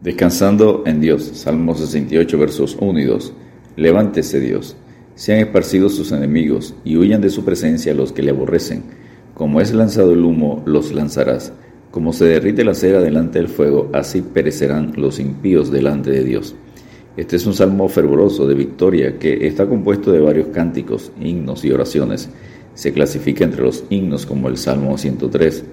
Descansando en Dios, Salmo 68, versos 1 y 2. Levántese Dios, sean esparcidos sus enemigos, y huyan de su presencia los que le aborrecen. Como es lanzado el humo, los lanzarás. Como se derrite la cera delante del fuego, así perecerán los impíos delante de Dios. Este es un salmo fervoroso de victoria que está compuesto de varios cánticos, himnos y oraciones. Se clasifica entre los himnos como el Salmo 103.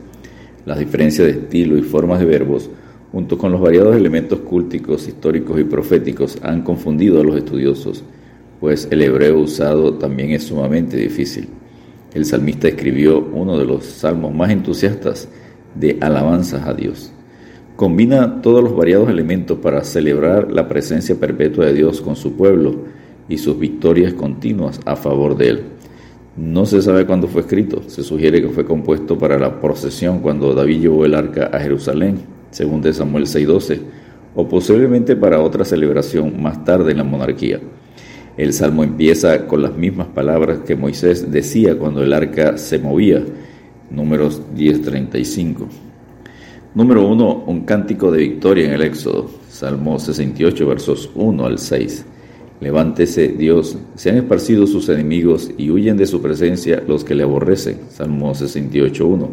Las diferencias de estilo y formas de verbos junto con los variados elementos cúlticos, históricos y proféticos, han confundido a los estudiosos, pues el hebreo usado también es sumamente difícil. El salmista escribió uno de los salmos más entusiastas de alabanzas a Dios. Combina todos los variados elementos para celebrar la presencia perpetua de Dios con su pueblo y sus victorias continuas a favor de él. No se sabe cuándo fue escrito, se sugiere que fue compuesto para la procesión cuando David llevó el arca a Jerusalén según de Samuel 6:12, o posiblemente para otra celebración más tarde en la monarquía. El salmo empieza con las mismas palabras que Moisés decía cuando el arca se movía, números 10:35. Número 1, un cántico de victoria en el Éxodo, Salmo 68, versos 1 al 6. Levántese Dios, sean esparcidos sus enemigos y huyen de su presencia los que le aborrecen, Salmo 68.1.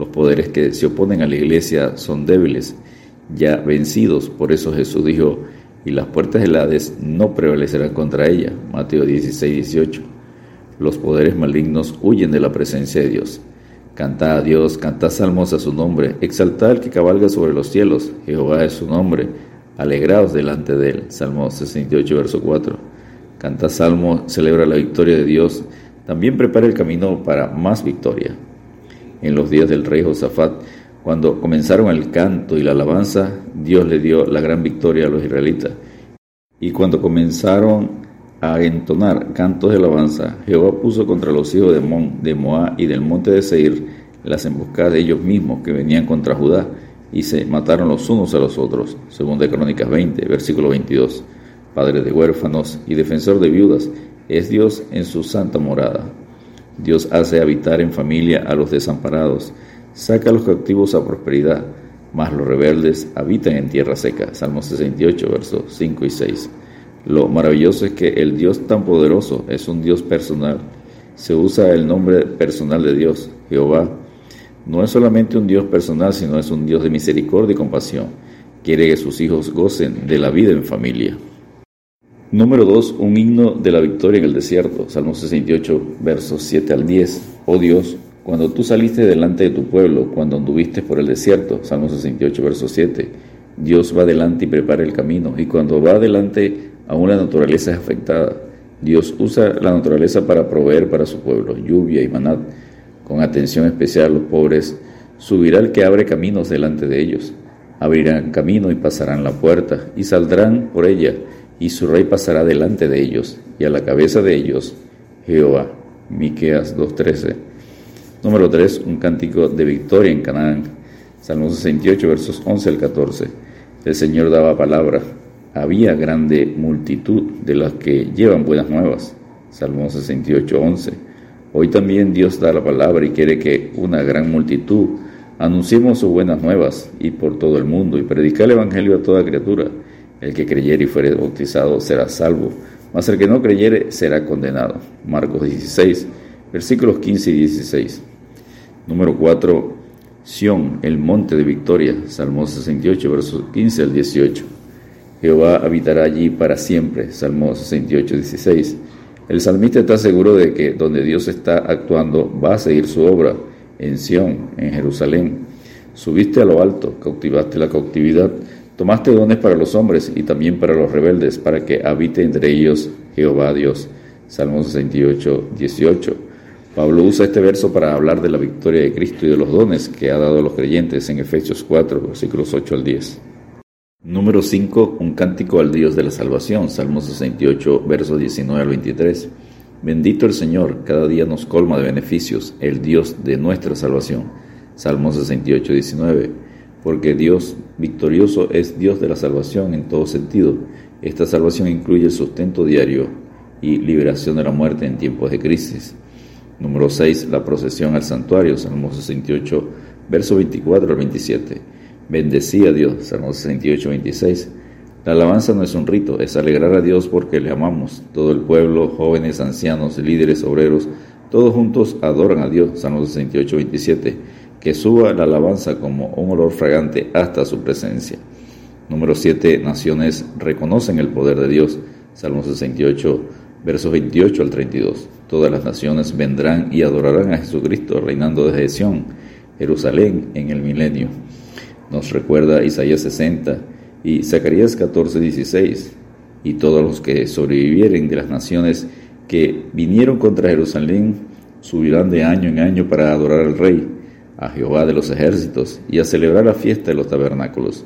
Los poderes que se oponen a la iglesia son débiles, ya vencidos. Por eso Jesús dijo, y las puertas del Hades no prevalecerán contra ella. Mateo 16, 18. Los poderes malignos huyen de la presencia de Dios. Cantad a Dios, cantad salmos a su nombre, exaltad al que cabalga sobre los cielos, Jehová es su nombre, alegraos delante de él. Salmo 68, verso 4. Canta salmo, celebra la victoria de Dios, también prepara el camino para más victoria en los días del rey Josafat. Cuando comenzaron el canto y la alabanza, Dios le dio la gran victoria a los israelitas. Y cuando comenzaron a entonar cantos de alabanza, Jehová puso contra los hijos de, Mon, de Moab y del monte de Seir las emboscadas de ellos mismos que venían contra Judá y se mataron los unos a los otros. Según de Crónicas 20, versículo 22. Padre de huérfanos y defensor de viudas, es Dios en su santa morada. Dios hace habitar en familia a los desamparados, saca a los cautivos a prosperidad, mas los rebeldes habitan en tierra seca. Salmo 68, versos 5 y 6. Lo maravilloso es que el Dios tan poderoso es un Dios personal. Se usa el nombre personal de Dios, Jehová. No es solamente un Dios personal, sino es un Dios de misericordia y compasión. Quiere que sus hijos gocen de la vida en familia. Número 2. Un himno de la victoria en el desierto. Salmo 68, versos 7 al 10. Oh Dios, cuando tú saliste delante de tu pueblo, cuando anduviste por el desierto. Salmo 68, versos 7. Dios va adelante y prepara el camino. Y cuando va adelante, aún la naturaleza es afectada. Dios usa la naturaleza para proveer para su pueblo lluvia y manad. Con atención especial a los pobres, subirá el que abre caminos delante de ellos. Abrirán camino y pasarán la puerta, y saldrán por ella y su rey pasará delante de ellos, y a la cabeza de ellos Jehová. Miqueas 2.13. Número 3. Un cántico de victoria en Canaán. Salmo 68, versos 11 al 14. El Señor daba palabra. Había grande multitud de las que llevan buenas nuevas. Salmo 68, 11. Hoy también Dios da la palabra y quiere que una gran multitud anunciemos sus buenas nuevas y por todo el mundo y predicar el Evangelio a toda criatura. El que creyere y fuere bautizado será salvo, mas el que no creyere será condenado. Marcos 16, versículos 15 y 16. Número 4. Sión, el monte de victoria. Salmo 68, versos 15 al 18. Jehová habitará allí para siempre. Salmo 68, 16. El salmista está seguro de que donde Dios está actuando va a seguir su obra, en Sión, en Jerusalén. Subiste a lo alto, cautivaste la cautividad Tomaste dones para los hombres y también para los rebeldes, para que habite entre ellos Jehová Dios. Salmo 68, 18. Pablo usa este verso para hablar de la victoria de Cristo y de los dones que ha dado a los creyentes en Efesios 4, versículos 8 al 10. Número 5. Un cántico al Dios de la salvación. Salmo 68, versos 19 al 23. Bendito el Señor, cada día nos colma de beneficios, el Dios de nuestra salvación. Salmo 68, 19 porque Dios victorioso es Dios de la salvación en todo sentido. Esta salvación incluye el sustento diario y liberación de la muerte en tiempos de crisis. Número 6. La procesión al santuario, Salmo 68, verso 24 al 27. bendecí a Dios. Salmo 68, 26. La alabanza no es un rito, es alegrar a Dios porque le amamos. Todo el pueblo, jóvenes, ancianos, líderes, obreros, todos juntos adoran a Dios. Salmo 68, 27. Que suba la alabanza como un olor fragante hasta su presencia. Número 7. Naciones reconocen el poder de Dios. Salmo 68, versos 28 al 32. Todas las naciones vendrán y adorarán a Jesucristo reinando desde Sión, Jerusalén, en el milenio. Nos recuerda Isaías 60 y Zacarías 14, 16. Y todos los que sobrevivieren de las naciones que vinieron contra Jerusalén subirán de año en año para adorar al Rey, a Jehová de los ejércitos, y a celebrar la fiesta de los tabernáculos.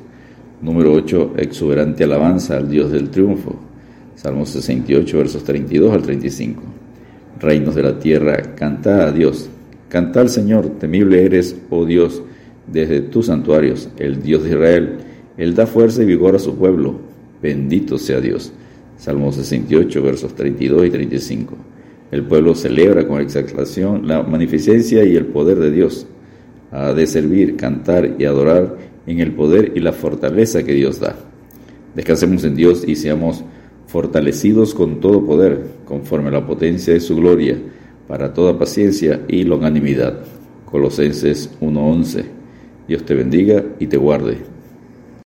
Número 8. Exuberante alabanza al Dios del triunfo. Salmo 68, versos 32 al 35. Reinos de la tierra, canta a Dios. Canta al Señor, temible eres, oh Dios, desde tus santuarios, el Dios de Israel. Él da fuerza y vigor a su pueblo. Bendito sea Dios. Salmo 68, versos 32 y 35. El pueblo celebra con exaltación la magnificencia y el poder de Dios. Ha de servir, cantar y adorar en el poder y la fortaleza que Dios da. Descansemos en Dios y seamos fortalecidos con todo poder, conforme a la potencia de su gloria, para toda paciencia y longanimidad. Colosenses 1:11. Dios te bendiga y te guarde.